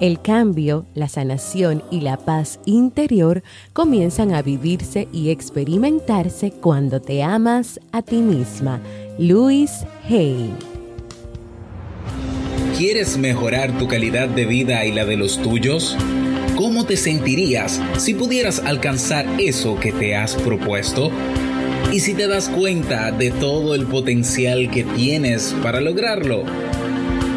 El cambio, la sanación y la paz interior comienzan a vivirse y experimentarse cuando te amas a ti misma. Louis Hay. ¿Quieres mejorar tu calidad de vida y la de los tuyos? ¿Cómo te sentirías si pudieras alcanzar eso que te has propuesto? ¿Y si te das cuenta de todo el potencial que tienes para lograrlo?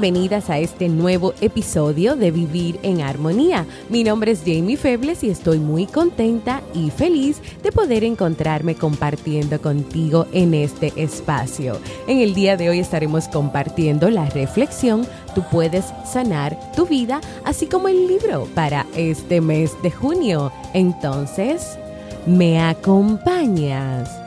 Bienvenidas a este nuevo episodio de Vivir en Armonía. Mi nombre es Jamie Febles y estoy muy contenta y feliz de poder encontrarme compartiendo contigo en este espacio. En el día de hoy estaremos compartiendo la reflexión Tú puedes sanar tu vida, así como el libro para este mes de junio. Entonces, ¿me acompañas?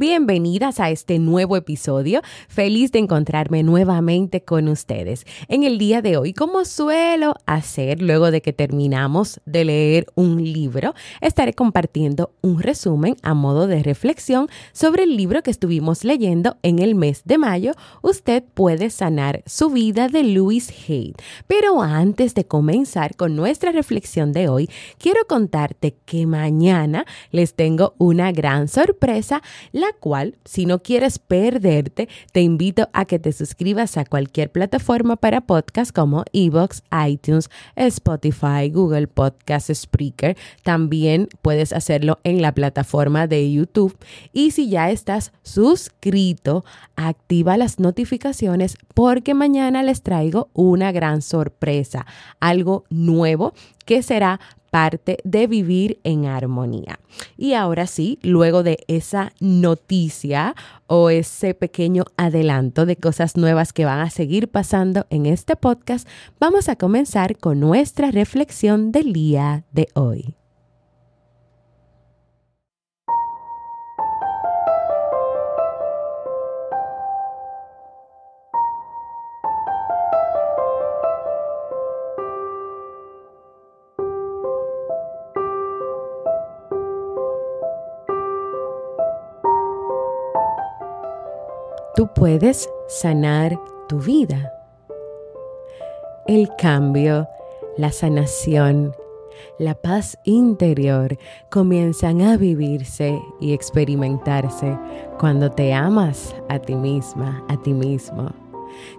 Bienvenidas a este nuevo episodio. Feliz de encontrarme nuevamente con ustedes. En el día de hoy, como suelo hacer luego de que terminamos de leer un libro, estaré compartiendo un resumen a modo de reflexión sobre el libro que estuvimos leyendo en el mes de mayo. Usted puede sanar su vida de Louis Hay. Pero antes de comenzar con nuestra reflexión de hoy, quiero contarte que mañana les tengo una gran sorpresa. La cual, si no quieres perderte, te invito a que te suscribas a cualquier plataforma para podcast como Evox, iTunes, Spotify, Google Podcast, Spreaker. También puedes hacerlo en la plataforma de YouTube. Y si ya estás suscrito, activa las notificaciones porque mañana les traigo una gran sorpresa, algo nuevo que será parte de vivir en armonía. Y ahora sí, luego de esa noticia o ese pequeño adelanto de cosas nuevas que van a seguir pasando en este podcast, vamos a comenzar con nuestra reflexión del día de hoy. Puedes sanar tu vida. El cambio, la sanación, la paz interior comienzan a vivirse y experimentarse cuando te amas a ti misma, a ti mismo.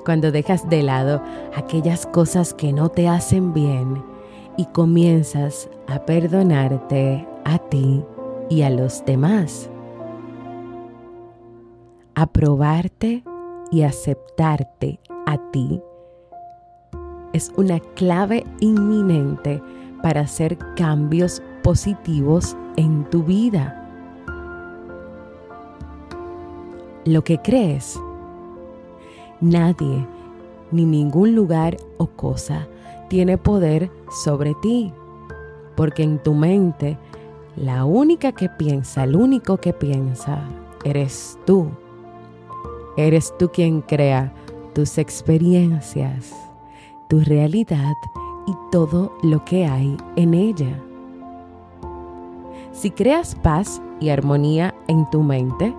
Cuando dejas de lado aquellas cosas que no te hacen bien y comienzas a perdonarte a ti y a los demás aprobarte y aceptarte a ti es una clave inminente para hacer cambios positivos en tu vida. Lo que crees, nadie ni ningún lugar o cosa tiene poder sobre ti, porque en tu mente la única que piensa, el único que piensa, eres tú. Eres tú quien crea tus experiencias, tu realidad y todo lo que hay en ella. Si creas paz y armonía en tu mente,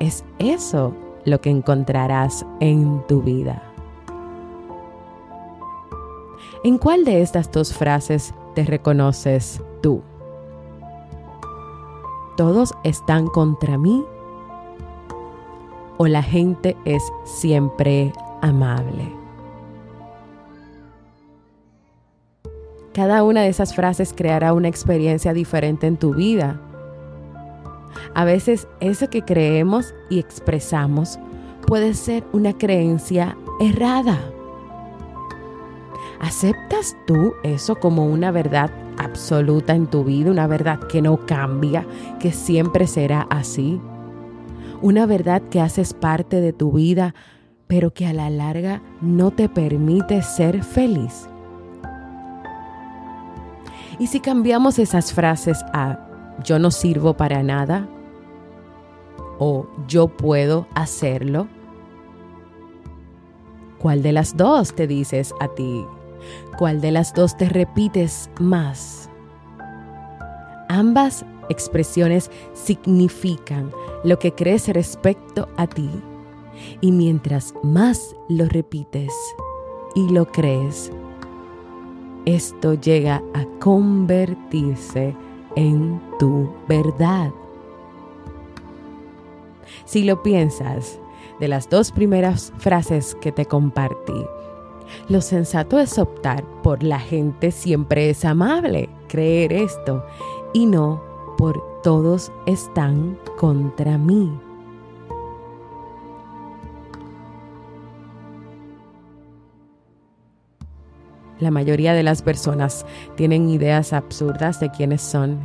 es eso lo que encontrarás en tu vida. ¿En cuál de estas dos frases te reconoces tú? Todos están contra mí o la gente es siempre amable. Cada una de esas frases creará una experiencia diferente en tu vida. A veces eso que creemos y expresamos puede ser una creencia errada. ¿Aceptas tú eso como una verdad absoluta en tu vida, una verdad que no cambia, que siempre será así? Una verdad que haces parte de tu vida, pero que a la larga no te permite ser feliz. ¿Y si cambiamos esas frases a yo no sirvo para nada? ¿O yo puedo hacerlo? ¿Cuál de las dos te dices a ti? ¿Cuál de las dos te repites más? Ambas expresiones significan lo que crees respecto a ti. Y mientras más lo repites y lo crees, esto llega a convertirse en tu verdad. Si lo piensas, de las dos primeras frases que te compartí, lo sensato es optar por la gente siempre es amable, creer esto, y no por todos están contra mí. La mayoría de las personas tienen ideas absurdas de quiénes son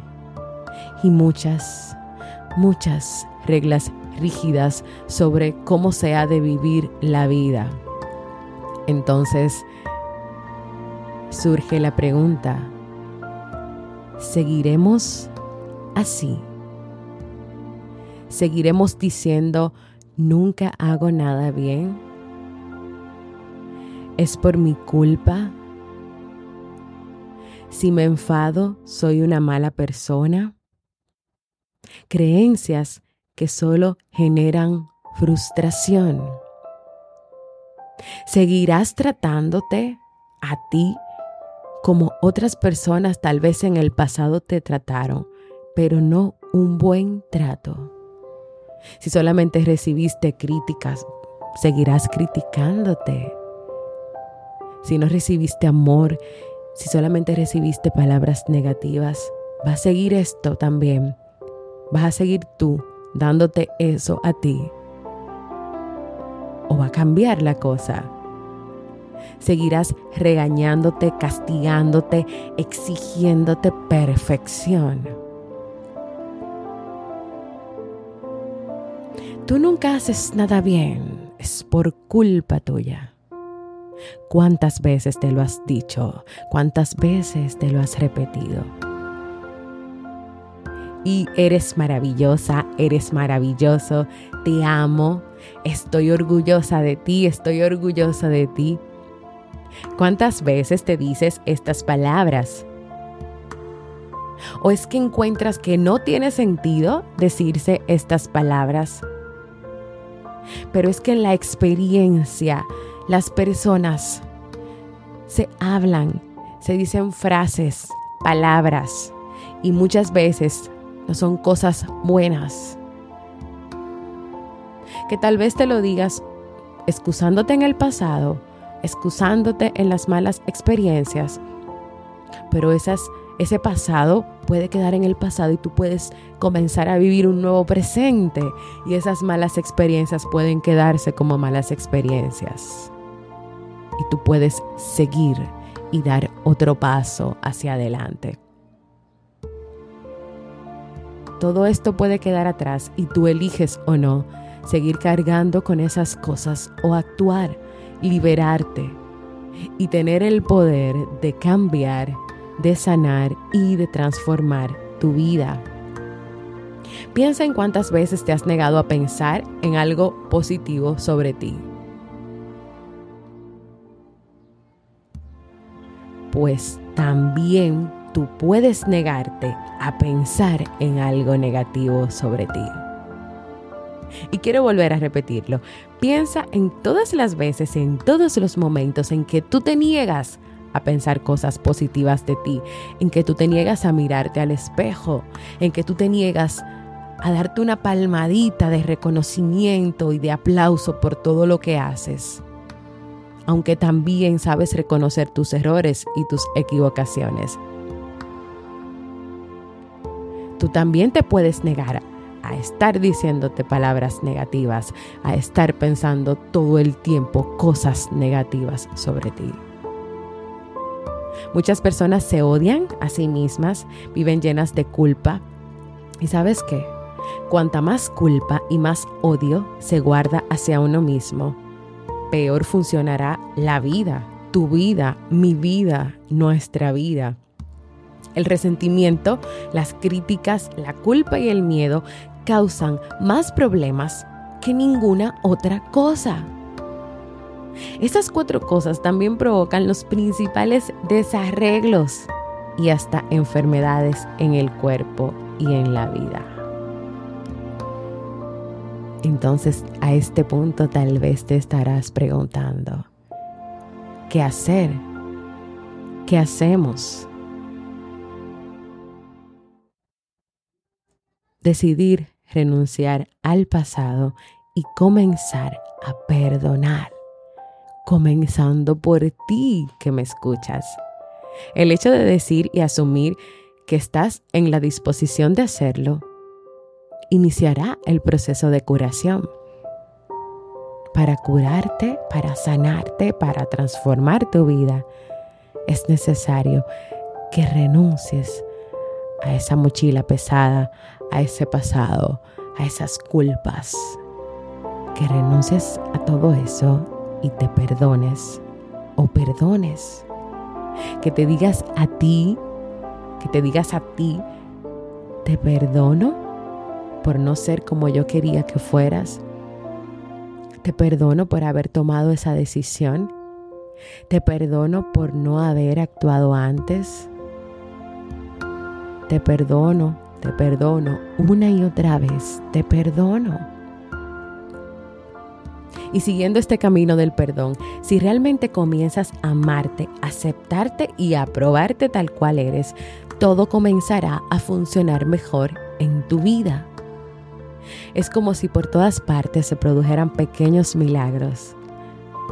y muchas, muchas reglas rígidas sobre cómo se ha de vivir la vida. Entonces surge la pregunta, ¿seguiremos así? ¿Seguiremos diciendo, nunca hago nada bien? ¿Es por mi culpa? Si me enfado, soy una mala persona. Creencias que solo generan frustración. Seguirás tratándote a ti como otras personas tal vez en el pasado te trataron, pero no un buen trato. Si solamente recibiste críticas, seguirás criticándote. Si no recibiste amor si solamente recibiste palabras negativas, va a seguir esto también. Vas a seguir tú dándote eso a ti. O va a cambiar la cosa. Seguirás regañándote, castigándote, exigiéndote perfección. Tú nunca haces nada bien, es por culpa tuya. ¿Cuántas veces te lo has dicho? ¿Cuántas veces te lo has repetido? Y eres maravillosa, eres maravilloso, te amo, estoy orgullosa de ti, estoy orgullosa de ti. ¿Cuántas veces te dices estas palabras? ¿O es que encuentras que no tiene sentido decirse estas palabras? Pero es que en la experiencia las personas se hablan, se dicen frases, palabras y muchas veces no son cosas buenas. Que tal vez te lo digas excusándote en el pasado, excusándote en las malas experiencias, pero esas, ese pasado puede quedar en el pasado y tú puedes comenzar a vivir un nuevo presente y esas malas experiencias pueden quedarse como malas experiencias y tú puedes seguir y dar otro paso hacia adelante. Todo esto puede quedar atrás y tú eliges o no seguir cargando con esas cosas o actuar, liberarte y tener el poder de cambiar, de sanar y de transformar tu vida. Piensa en cuántas veces te has negado a pensar en algo positivo sobre ti. pues también tú puedes negarte a pensar en algo negativo sobre ti. Y quiero volver a repetirlo. Piensa en todas las veces, en todos los momentos en que tú te niegas a pensar cosas positivas de ti, en que tú te niegas a mirarte al espejo, en que tú te niegas a darte una palmadita de reconocimiento y de aplauso por todo lo que haces, aunque también sabes reconocer tus errores y tus equivocaciones. Tú también te puedes negar a estar diciéndote palabras negativas, a estar pensando todo el tiempo cosas negativas sobre ti. Muchas personas se odian a sí mismas, viven llenas de culpa. ¿Y sabes qué? Cuanta más culpa y más odio se guarda hacia uno mismo, peor funcionará la vida, tu vida, mi vida, nuestra vida. El resentimiento, las críticas, la culpa y el miedo causan más problemas que ninguna otra cosa. Estas cuatro cosas también provocan los principales desarreglos y hasta enfermedades en el cuerpo y en la vida. Entonces a este punto tal vez te estarás preguntando, ¿qué hacer? ¿Qué hacemos? Decidir renunciar al pasado y comenzar a perdonar, comenzando por ti que me escuchas. El hecho de decir y asumir que estás en la disposición de hacerlo iniciará el proceso de curación. Para curarte, para sanarte, para transformar tu vida, es necesario que renuncies a esa mochila pesada, a ese pasado, a esas culpas. Que renuncies a todo eso y te perdones o perdones. Que te digas a ti, que te digas a ti, te perdono por no ser como yo quería que fueras. Te perdono por haber tomado esa decisión. Te perdono por no haber actuado antes. Te perdono, te perdono una y otra vez, te perdono. Y siguiendo este camino del perdón, si realmente comienzas a amarte, aceptarte y aprobarte tal cual eres, todo comenzará a funcionar mejor en tu vida. Es como si por todas partes se produjeran pequeños milagros.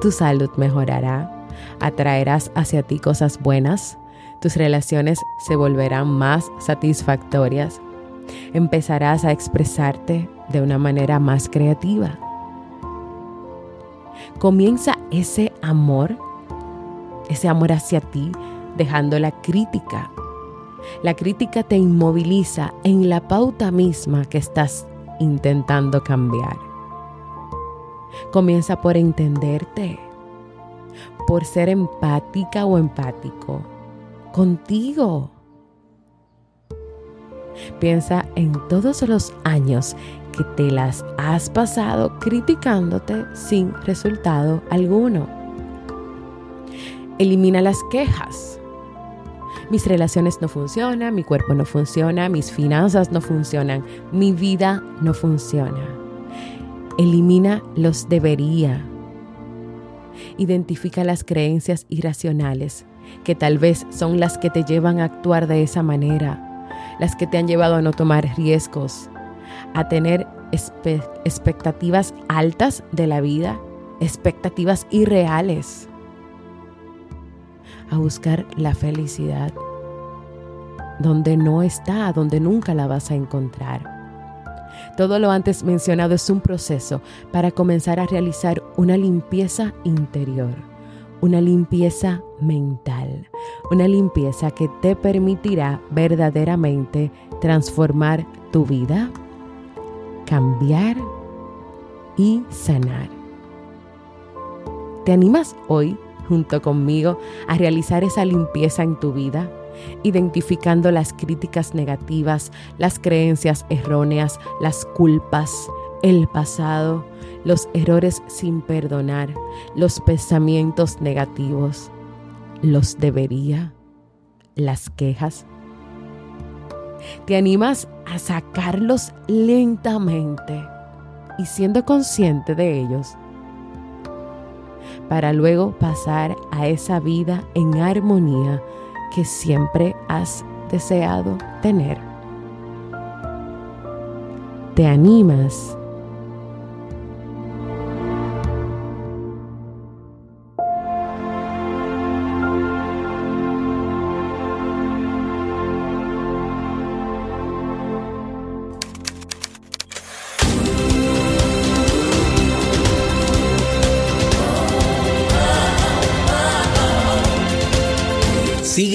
Tu salud mejorará, atraerás hacia ti cosas buenas, tus relaciones se volverán más satisfactorias. Empezarás a expresarte de una manera más creativa. Comienza ese amor, ese amor hacia ti, dejando la crítica. La crítica te inmoviliza en la pauta misma que estás intentando cambiar. Comienza por entenderte, por ser empática o empático contigo. Piensa en todos los años que te las has pasado criticándote sin resultado alguno. Elimina las quejas. Mis relaciones no funcionan, mi cuerpo no funciona, mis finanzas no funcionan, mi vida no funciona. Elimina los debería. Identifica las creencias irracionales que tal vez son las que te llevan a actuar de esa manera, las que te han llevado a no tomar riesgos, a tener expectativas altas de la vida, expectativas irreales, a buscar la felicidad donde no está, donde nunca la vas a encontrar. Todo lo antes mencionado es un proceso para comenzar a realizar una limpieza interior una limpieza mental, una limpieza que te permitirá verdaderamente transformar tu vida, cambiar y sanar. ¿Te animas hoy junto conmigo a realizar esa limpieza en tu vida? identificando las críticas negativas, las creencias erróneas, las culpas, el pasado, los errores sin perdonar, los pensamientos negativos, los debería, las quejas. Te animas a sacarlos lentamente y siendo consciente de ellos para luego pasar a esa vida en armonía que siempre has deseado tener. ¿Te animas?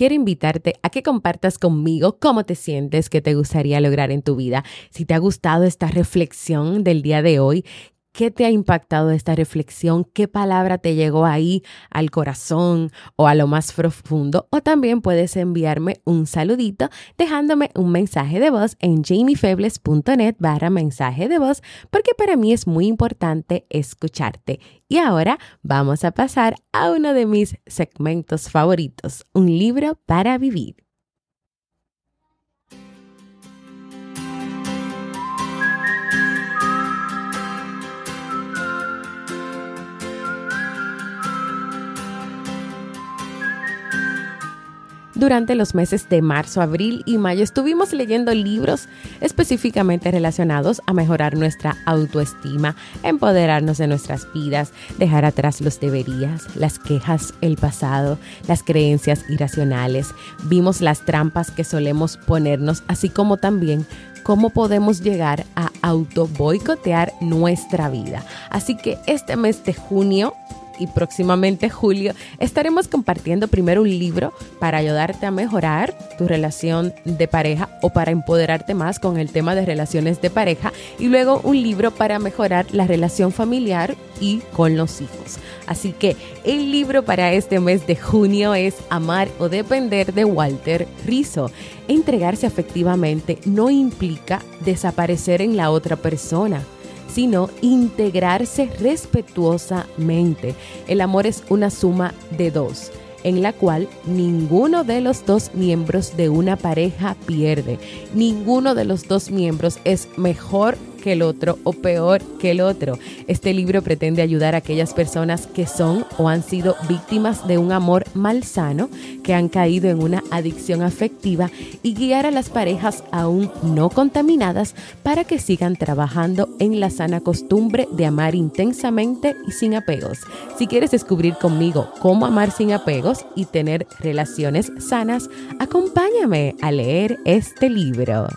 Quiero invitarte a que compartas conmigo cómo te sientes, qué te gustaría lograr en tu vida. Si te ha gustado esta reflexión del día de hoy, ¿Qué te ha impactado esta reflexión? ¿Qué palabra te llegó ahí al corazón o a lo más profundo? O también puedes enviarme un saludito dejándome un mensaje de voz en jamiefebles.net barra mensaje de voz porque para mí es muy importante escucharte. Y ahora vamos a pasar a uno de mis segmentos favoritos, un libro para vivir. Durante los meses de marzo, abril y mayo estuvimos leyendo libros específicamente relacionados a mejorar nuestra autoestima, empoderarnos de nuestras vidas, dejar atrás los deberías, las quejas, el pasado, las creencias irracionales. Vimos las trampas que solemos ponernos, así como también cómo podemos llegar a auto boicotear nuestra vida. Así que este mes de junio y próximamente julio estaremos compartiendo primero un libro para ayudarte a mejorar tu relación de pareja o para empoderarte más con el tema de relaciones de pareja y luego un libro para mejorar la relación familiar y con los hijos. Así que el libro para este mes de junio es Amar o Depender de Walter Rizzo. Entregarse afectivamente no implica desaparecer en la otra persona sino integrarse respetuosamente. El amor es una suma de dos en la cual ninguno de los dos miembros de una pareja pierde. Ninguno de los dos miembros es mejor que el otro o peor que el otro. Este libro pretende ayudar a aquellas personas que son o han sido víctimas de un amor malsano, que han caído en una adicción afectiva y guiar a las parejas aún no contaminadas para que sigan trabajando en la sana costumbre de amar intensamente y sin apegos. Si quieres descubrir conmigo cómo amar sin apegos y tener relaciones sanas, acompáñame a leer este libro.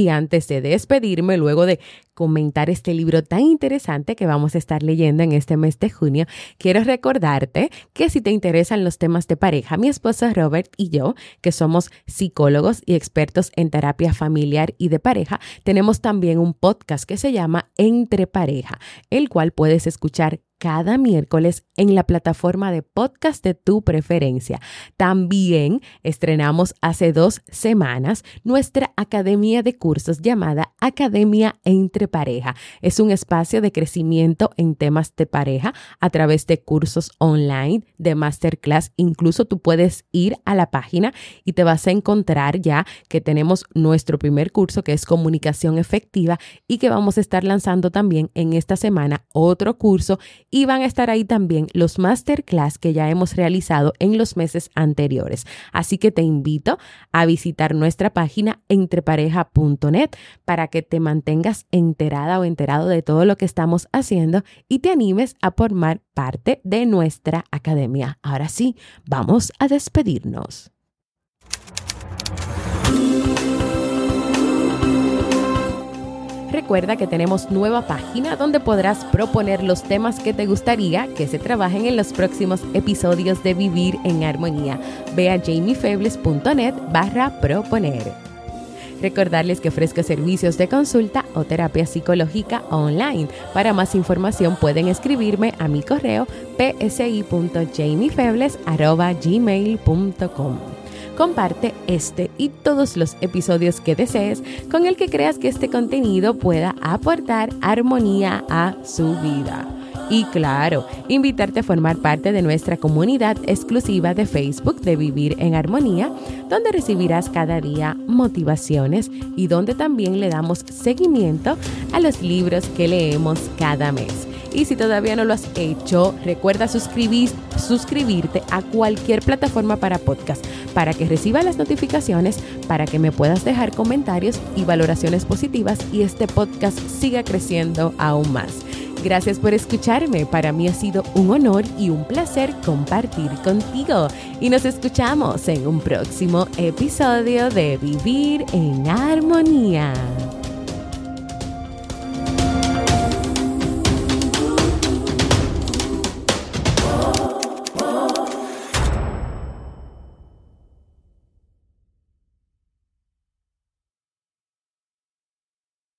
Y antes de despedirme, luego de comentar este libro tan interesante que vamos a estar leyendo en este mes de junio, quiero recordarte que si te interesan los temas de pareja, mi esposo Robert y yo, que somos psicólogos y expertos en terapia familiar y de pareja, tenemos también un podcast que se llama Entre Pareja, el cual puedes escuchar cada miércoles en la plataforma de podcast de tu preferencia. También estrenamos hace dos semanas nuestra academia de cursos llamada Academia Entre Pareja. Es un espacio de crecimiento en temas de pareja a través de cursos online, de masterclass. Incluso tú puedes ir a la página y te vas a encontrar ya que tenemos nuestro primer curso que es comunicación efectiva y que vamos a estar lanzando también en esta semana otro curso y van a estar ahí también los masterclass que ya hemos realizado en los meses anteriores. Así que te invito a visitar nuestra página entrepareja.net para que te mantengas enterada o enterado de todo lo que estamos haciendo y te animes a formar parte de nuestra academia. Ahora sí, vamos a despedirnos. Recuerda que tenemos nueva página donde podrás proponer los temas que te gustaría que se trabajen en los próximos episodios de Vivir en Armonía. Ve a jamiefebles.net barra proponer. Recordarles que ofrezco servicios de consulta o terapia psicológica online. Para más información pueden escribirme a mi correo psi.jamiefebles.gmail.com. Comparte este y todos los episodios que desees con el que creas que este contenido pueda aportar armonía a su vida. Y claro, invitarte a formar parte de nuestra comunidad exclusiva de Facebook de Vivir en Armonía, donde recibirás cada día motivaciones y donde también le damos seguimiento a los libros que leemos cada mes. Y si todavía no lo has hecho, recuerda suscribir, suscribirte a cualquier plataforma para podcast para que reciba las notificaciones, para que me puedas dejar comentarios y valoraciones positivas y este podcast siga creciendo aún más. Gracias por escucharme. Para mí ha sido un honor y un placer compartir contigo. Y nos escuchamos en un próximo episodio de Vivir en Armonía.